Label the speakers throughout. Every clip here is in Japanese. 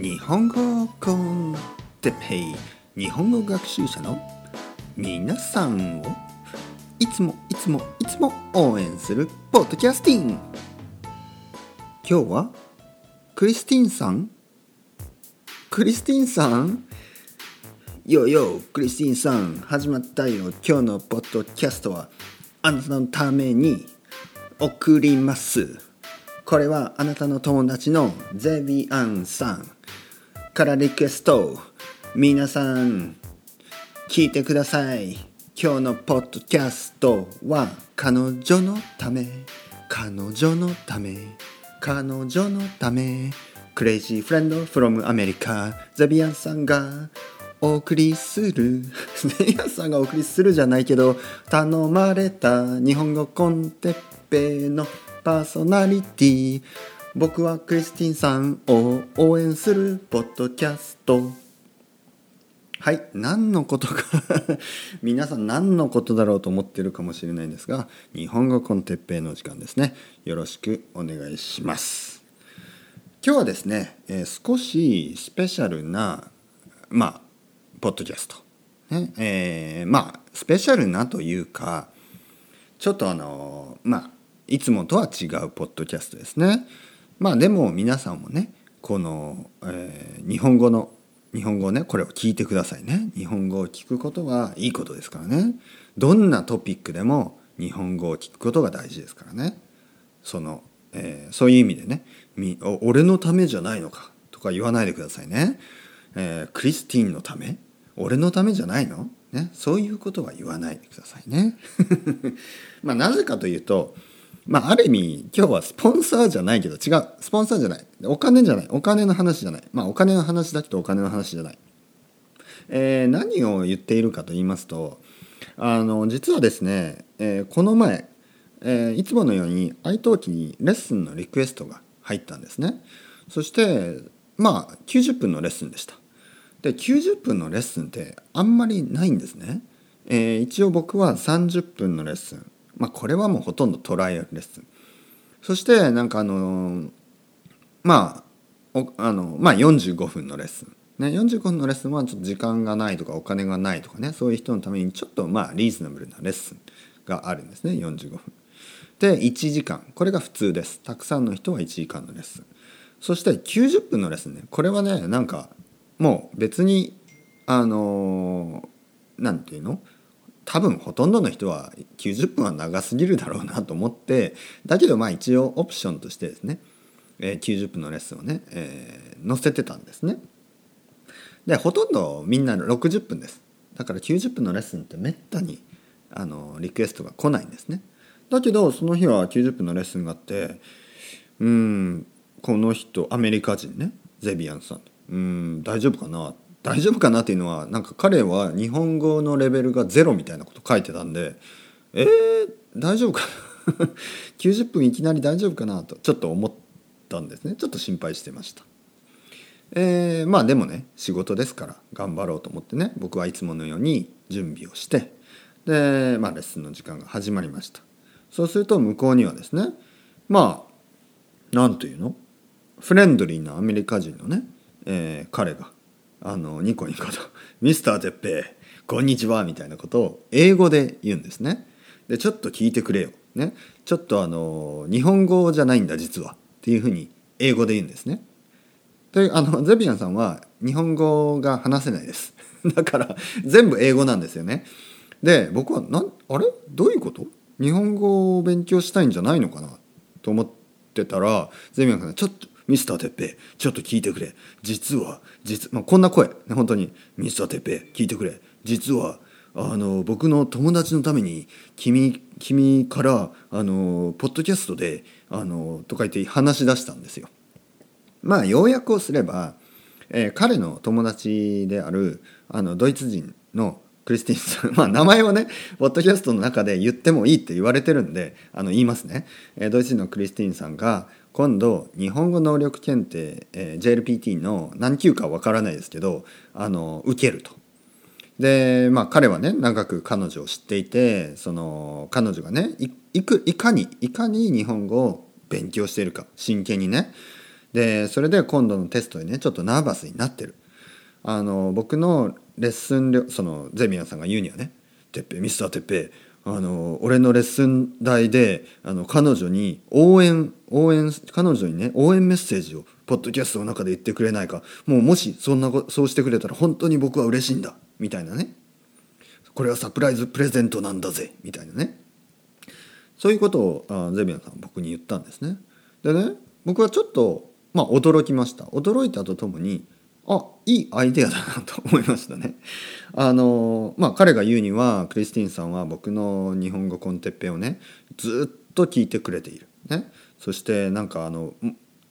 Speaker 1: 日本語コンテペイ日本語学習者の皆さんをいつもいつもいつも応援するポッドキャスティン。今日はクリスティンさん。クリスティンさん。よよクリスティンさん始まったよ。今日のポッドキャストはあなたのために送ります。これはあなたの友達のゼビアンさん。からリクエスト。皆さん聞いてください。今日のポッドキャストは彼女のため。彼女のため。彼女のため。クレイジーフレンド from アメリカ。ゼビアンさんがお送りする。ゼビアンさんがお送りするじゃないけど頼まれた日本語コンテッペのパーソナリティ。僕はクリスティンさんを応援するポッドキャスト。はい何のことか。皆さん何のことだろうと思ってるかもしれないんですが日本語コンテッペイの時間ですね。よろしくお願いします。今日はですね、えー、少しスペシャルなまあポッドキャスト、ねえー、まあスペシャルなというかちょっとあのまあいつもとは違うポッドキャストですね。まあでも皆さんもねこの、えー、日本語の日本語ねこれを聞いてくださいね。日本語を聞くことはいいことですからね。どんなトピックでも日本語を聞くことが大事ですからね。その、えー、そういう意味でねみ「俺のためじゃないのか」とか言わないでくださいね。えー、クリスティンのため俺のためじゃないの？ね、そういうことは言わないでくださいね。まあなぜかというとまあ、ある意味今日はスポンサーじゃないけど違う。スポンサーじゃない。お金じゃない。お金の話じゃない。まあお金の話だけどお金の話じゃない、えー、何を言っているかと言いますとあの実はですね、えー、この前、えー、いつものように愛登記にレッスンのリクエストが入ったんですね。そしてまあ90分のレッスンでした。で90分のレッスンってあんまりないんですね、え、一応僕は30分のレッスンまあ、これはもうほとんどトライアルレッスンそしてなんかあのまああのまあ45分のレッスン。ね、45分のレッスンはちょっと時間がないとかお金がないとかねそういう人のためにちょっとまあリーズナブルなレッスンがあるんですね。45分。で1時間。これが普通です。たくさんの人は1時間のレッスン。そして90分のレッスンね。これはねなんかもう別にあの何て言うの？多分ほとんどの人は90分は長すぎるだろうなと思ってだけどまあ一応オプションとしてですね、え、90分のレッスンをね、えー、載せてたんですね。でほとんどみんな60分です。だから90分のレッスンってめったにあのリクエストが来ないんですね。だけどその日は90分のレッスンがあってうんこの人アメリカ人ねゼビアンさんうん大丈夫かなって大丈夫かなっていうのはなんか彼は日本語のレベルがゼロみたいなこと書いてたんでえー、大丈夫かな？90分いきなり大丈夫かな？とちょっと思ったんですね。ちょっと心配してました。えー、まあでもね仕事ですから頑張ろうと思ってね僕はいつものように準備をしてで、まあ、レッスンの時間が始まりました。そうすると向こうにはですねまあ何というの？フレンドリーなアメリカ人のね、えー、彼があのニコニコと「ミスター哲平こんにちは」みたいなことを英語で言うんですね。でちょっと聞いてくれよ、ね、ちょっとあの日本語じゃないんだ実はっていうふうに英語で言うんですね。であのゼビアンさんは日本語が話せないです。だから全部英語なんですよね。で僕はなあれ？どういうこと？日本語を勉強したいんじゃないのかな？と思ってたらゼビアンさんがちょっとミスターてっぺちょっと聞いてくれ。実は実、まあ、こんな声。ね本当にミスターてっぺ聞いてくれ。実はあの僕の友達のために君君からあのポッドキャストであのとか言って話し出したんですよ。まあ要約をすれば、えー、彼の友達であるあのドイツ人のクリスティンさん、まあ、名前をねポッドキャストの中で言ってもいいって言われてるんであの言いますね、え、ドイツ人のクリスティンさんが今度日本語能力検定、えー、JLPT の何級かわからないですけどあの受けると。でまあ彼はね長く彼女を知っていてその彼女がねいくいかにいかに日本語を勉強しているか真剣にねでそれで今度のテストでねちょっとナーバスになってるあの僕のレッスン料そのゼミアさんが言うにはね「てっぺミスターてっぺあの俺のレッスン代であの彼女に応援応援彼女にね応援メッセージをポッドキャストの中で言ってくれないか。もうもしそんなそうしてくれたら本当に僕は嬉しいんだ。みたいなね。これはサプライズプレゼントなんだぜ。みたいなね。そういうことをあゼビアンさん僕に言ったんですね。でね僕はちょっとまあ驚きました。驚いたとともにあいいアイデアだなと思いましたね。あのまあ彼が言うにはクリスティンさんは僕の日本語コンテッペをねずっと聞いてくれている。ね、そしてなんかあの、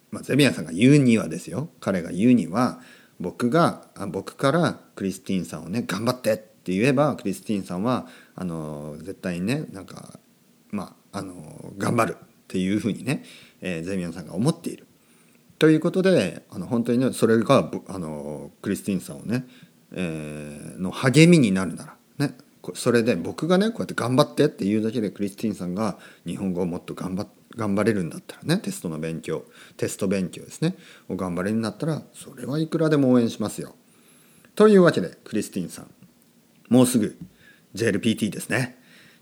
Speaker 1: まあ、ゼミアさんが言うにはですよ彼が言うには僕が僕からクリスティンさんをね頑張ってって言えばクリスティンさんはあの絶対にねなんかまああの頑張るっていうふうにね、えー、ゼミアさんが思っている。ということであの本当にねそれがあのクリスティンさんをね、えー、の励みになるならねそれで僕がねこうやって頑張ってって言うだけでクリスティンさんが日本語をもっと頑張頑張れるんだったらねテストの勉強テスト勉強ですねを頑張れるんだったらそれはいくらでも応援しますよ。というわけでクリスティンさんもうすぐ JLPT ですね。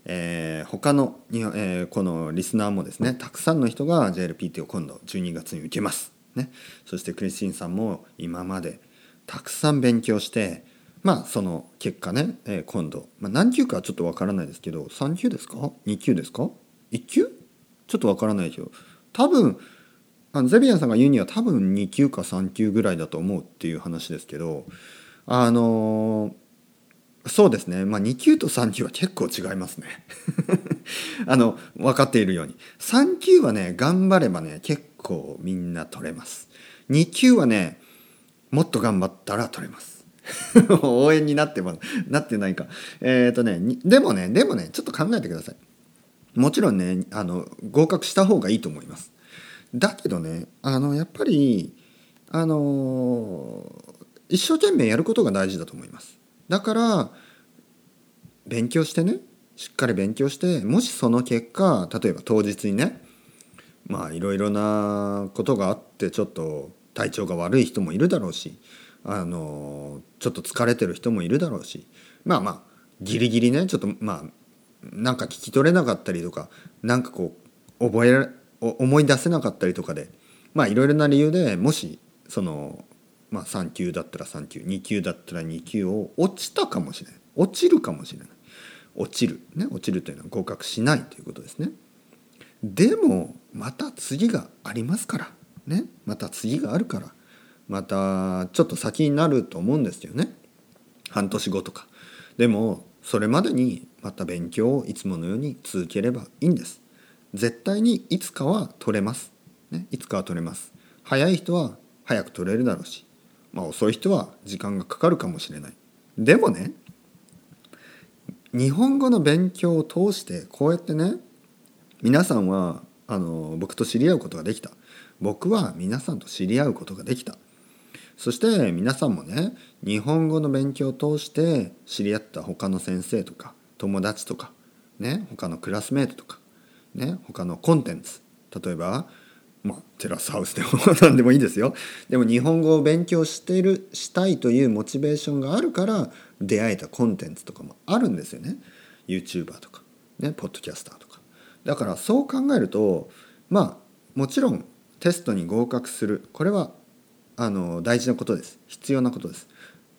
Speaker 1: えー、他の、えー、このリスナーもですねたくさんの人が JLPT を今度12月に受けます。ね、そしてクリスティンさんも今までたくさん勉強してまあその結果ね、えー、今度、まあ、何級かはちょっとわからないですけど3級ですか？2級ですか？1級？ちょっとわからないけど。多分あのゼビアンさんが言うには多分2級か3級ぐらいだと思うっていう話ですけどあのー、そうですね。まあ2級と3級は結構違いますね。あの分かっているように。3級はね頑張ればね結構みんな取れます。2級はねもっと頑張ったら取れます。応援になってもなってないか。えっ、ー、とねでもねでもねちょっと考えてください。もちろんねあの合格した方がいいと思います。だけどねあのやっぱりあの一生懸命やることが大事だと思います。だから勉強してねしっかり勉強してもしその結果例えば当日にねまあいろいろなことがあってちょっと体調が悪い人もいるだろうしあのちょっと疲れてる人もいるだろうしまあまあギリギリねちょっとまあなんか聞き取れなかったりとかなんかこう覚え思い出せなかったりとかでまあいろいろな理由でもしその、まあ、3級だったら3級2級だったら2級を落ちたかもしれない。落ちるかもしれない。落ちる。ね落ちるというのは合格しないということですね。でもまた次がありますから。ね。また次があるから。またちょっと先になると思うんですよね。半年後とか。でもそれまでにまた勉強をいつものように続ければいいんです。絶対にいつかは取れます、ね、いつかは取れます。早い人は早く取れるだろうし、まあ、遅い人は時間がかかるかもしれない。でもね日本語の勉強を通してこうやってね皆さんはあの僕と知り合うことができた。僕は皆さんと知り合うことができた。そして皆さんもね日本語の勉強を通して知り合った他の先生とか友達とかね他のクラスメートとかね他のコンテンツ。例えばまあ、テラスハウスでも何でもいいですよ。でも日本語を勉強しているしたいというモチベーションがあるから出会えたコンテンツとかもあるんですよね。YouTuber とかねポッドキャスターとか。だからそう考えるとまあもちろんテストに合格する。これはあの大事なことです。必要なことです。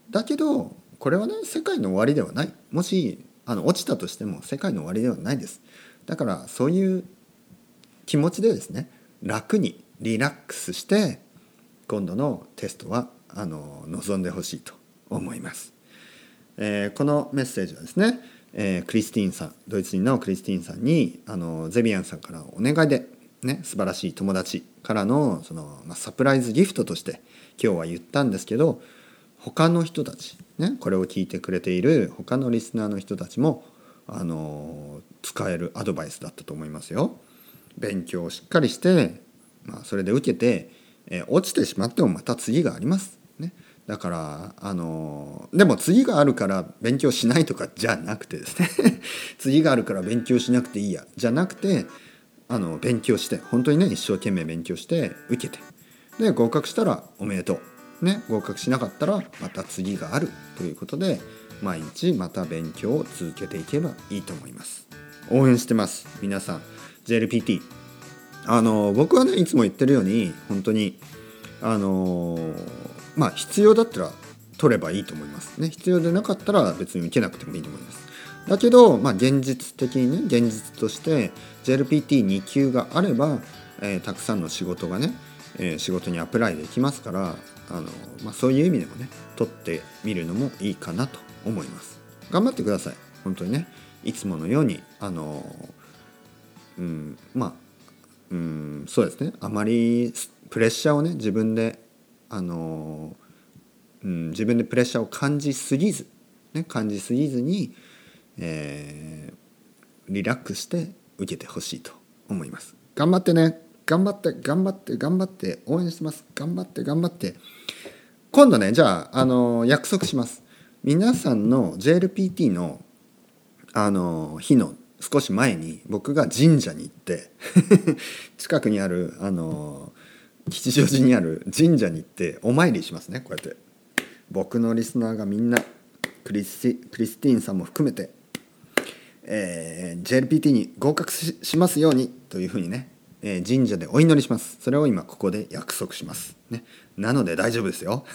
Speaker 1: だけどこれはね世界の終わりではない。もしあの落ちたとしても世界の終わりではないです。だからそういう気持ちでですね楽にリラックスして今度のテストはあの臨んでほしいと思います、えー、このメッセージはですねえー、クリスティンさんドイツ人のクリスティーンさんにあのゼビアンさんからお願いで、ね、素晴らしい友達からのその、まあ、サプライズギフトとして今日は言ったんですけど他の人たち、ね、これを聞いてくれている他のリスナーの人たちもあの使えるアドバイスだったと思いますよ。勉強をしっかりして、まあ、それで受けて、えー、落ちてしまってもまた次があります。だからあのでも次があるから勉強しないとかじゃなくてですね。次があるから勉強しなくていいや。じゃなくてあの勉強して本当にね一生懸命勉強して受けて。で合格したらおめでとう。ね合格しなかったらまた次があるということで毎日また勉強を続けていけばいいと思います。応援してます皆さん。JLPT あの僕はねいつも言ってるように本当にあのまあ必要だったら取ればいいと思います。ね。必要でなかったら別に受けなくてもいいと思います。だけど、まあ、現実的にね現実として JLPT2 級があれば、えー、たくさんの仕事がね、えー、仕事にアプライできますからあの、まあ、そういう意味でもね取ってみるのもいいかなと思います。頑張ってください。本当にね。いつものようにあのうんまあうんそうですね。あまりプレッシャーをね自分であの、うん、自分でプレッシャーを感じすぎず、ね、感じすぎずに、えー、リラックスして受けてほしいと思います。頑張ってね。頑張って頑張って頑張って応援してます。頑張って頑張って。今度ねじゃああの約束します。皆さんの JLPT のあの日の少し前に僕が神社に行って 近くにあるあの吉祥寺にある神社に行ってお参りしますねこうやって。僕のリスナーがみんなクリスクリスティーンさんも含めて、えー、JLPT に合格しますようにというふうにね、えー、神社でお祈りします。それを今ここで約束します。ね。なので大丈夫ですよ。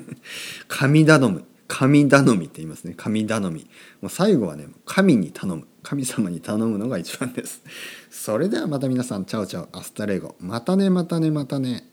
Speaker 1: 神頼み。神頼みって言いますね。神頼み。もう最後はね神に頼む。神様に頼むのが一番です。それではまた皆さん ciao ciao。 hasta luego。またねまたねまたね。